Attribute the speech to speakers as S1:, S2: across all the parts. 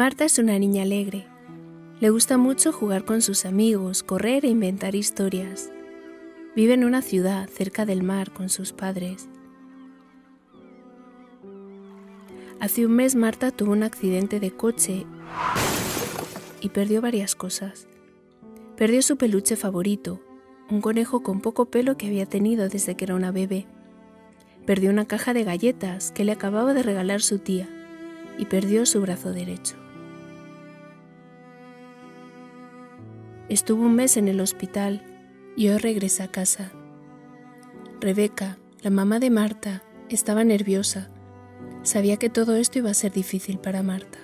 S1: Marta es una niña alegre. Le gusta mucho jugar con sus amigos, correr e inventar historias. Vive en una ciudad cerca del mar con sus padres. Hace un mes Marta tuvo un accidente de coche y perdió varias cosas. Perdió su peluche favorito, un conejo con poco pelo que había tenido desde que era una bebé. Perdió una caja de galletas que le acababa de regalar su tía y perdió su brazo derecho. Estuvo un mes en el hospital y hoy regresa a casa. Rebeca, la mamá de Marta, estaba nerviosa. Sabía que todo esto iba a ser difícil para Marta.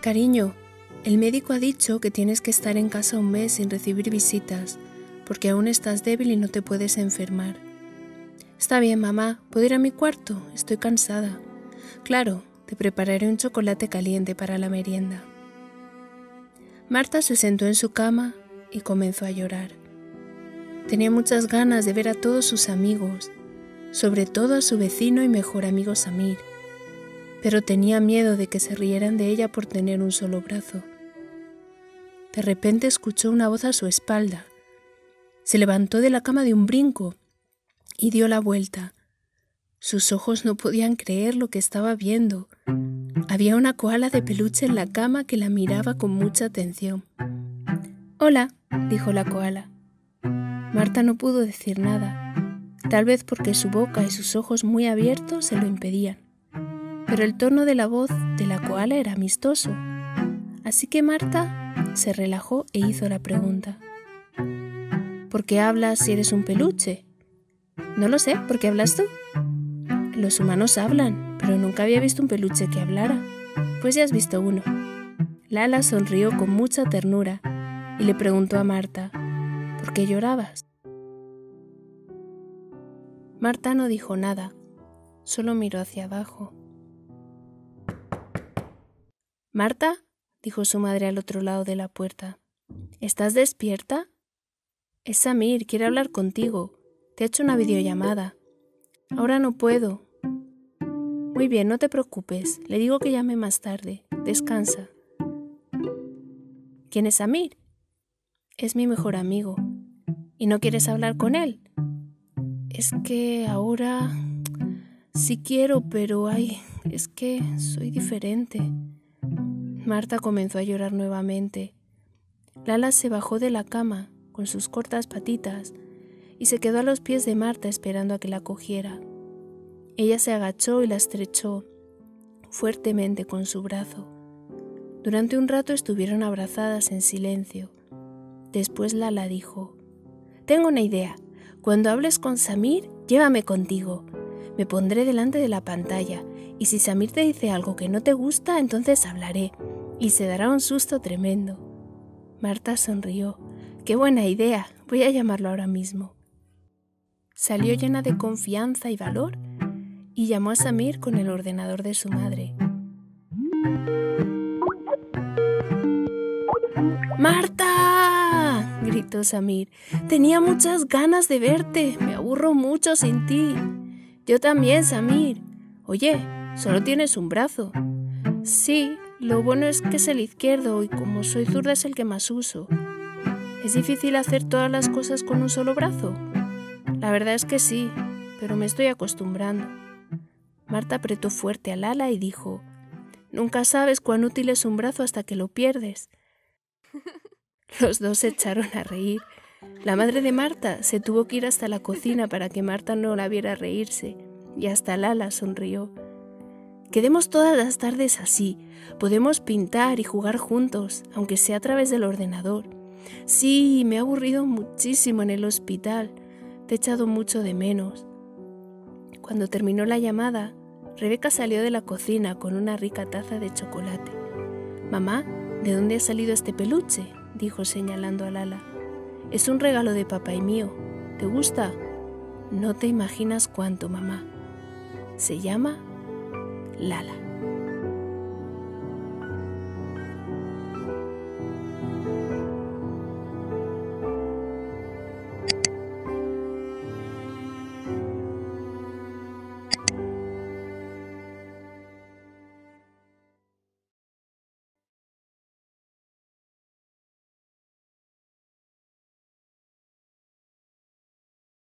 S1: Cariño, el médico ha dicho que tienes que estar en casa un mes sin recibir visitas, porque aún estás débil y no te puedes enfermar. Está bien, mamá, ¿puedo ir a mi cuarto? Estoy cansada. Claro, te prepararé un chocolate caliente para la merienda. Marta se sentó en su cama y comenzó a llorar. Tenía muchas ganas de ver a todos sus amigos, sobre todo a su vecino y mejor amigo Samir, pero tenía miedo de que se rieran de ella por tener un solo brazo. De repente escuchó una voz a su espalda. Se levantó de la cama de un brinco y dio la vuelta. Sus ojos no podían creer lo que estaba viendo. Había una koala de peluche en la cama que la miraba con mucha atención. Hola, dijo la koala. Marta no pudo decir nada, tal vez porque su boca y sus ojos muy abiertos se lo impedían. Pero el tono de la voz de la koala era amistoso. Así que Marta se relajó e hizo la pregunta. ¿Por qué hablas si eres un peluche? No lo sé, ¿por qué hablas tú? Los humanos hablan, pero nunca había visto un peluche que hablara. Pues ya has visto uno. Lala sonrió con mucha ternura y le preguntó a Marta, ¿por qué llorabas? Marta no dijo nada, solo miró hacia abajo. Marta, dijo su madre al otro lado de la puerta, ¿estás despierta? Es Samir, quiere hablar contigo. Te ha hecho una videollamada. Ahora no puedo, muy bien, no te preocupes. Le digo que llame más tarde. Descansa. ¿Quién es Amir? Es mi mejor amigo. ¿Y no quieres hablar con él? Es que ahora sí quiero, pero ay, es que soy diferente. Marta comenzó a llorar nuevamente. Lala se bajó de la cama con sus cortas patitas y se quedó a los pies de Marta esperando a que la cogiera. Ella se agachó y la estrechó fuertemente con su brazo. Durante un rato estuvieron abrazadas en silencio. Después Lala dijo, Tengo una idea. Cuando hables con Samir, llévame contigo. Me pondré delante de la pantalla y si Samir te dice algo que no te gusta, entonces hablaré y se dará un susto tremendo. Marta sonrió. Qué buena idea. Voy a llamarlo ahora mismo. Salió llena de confianza y valor y llamó a Samir con el ordenador de su madre. ¡Marta! gritó Samir. Tenía muchas ganas de verte. Me aburro mucho sin ti. Yo también, Samir. Oye, solo tienes un brazo. Sí, lo bueno es que es el izquierdo y como soy zurda es el que más uso. ¿Es difícil hacer todas las cosas con un solo brazo? La verdad es que sí, pero me estoy acostumbrando. Marta apretó fuerte al ala y dijo, Nunca sabes cuán útil es un brazo hasta que lo pierdes. Los dos se echaron a reír. La madre de Marta se tuvo que ir hasta la cocina para que Marta no la viera reírse, y hasta Lala sonrió. Quedemos todas las tardes así. Podemos pintar y jugar juntos, aunque sea a través del ordenador. Sí, me he aburrido muchísimo en el hospital. Te he echado mucho de menos. Cuando terminó la llamada, Rebeca salió de la cocina con una rica taza de chocolate. Mamá, ¿de dónde ha salido este peluche? dijo señalando a Lala. Es un regalo de papá y mío. ¿Te gusta? No te imaginas cuánto, mamá. Se llama Lala.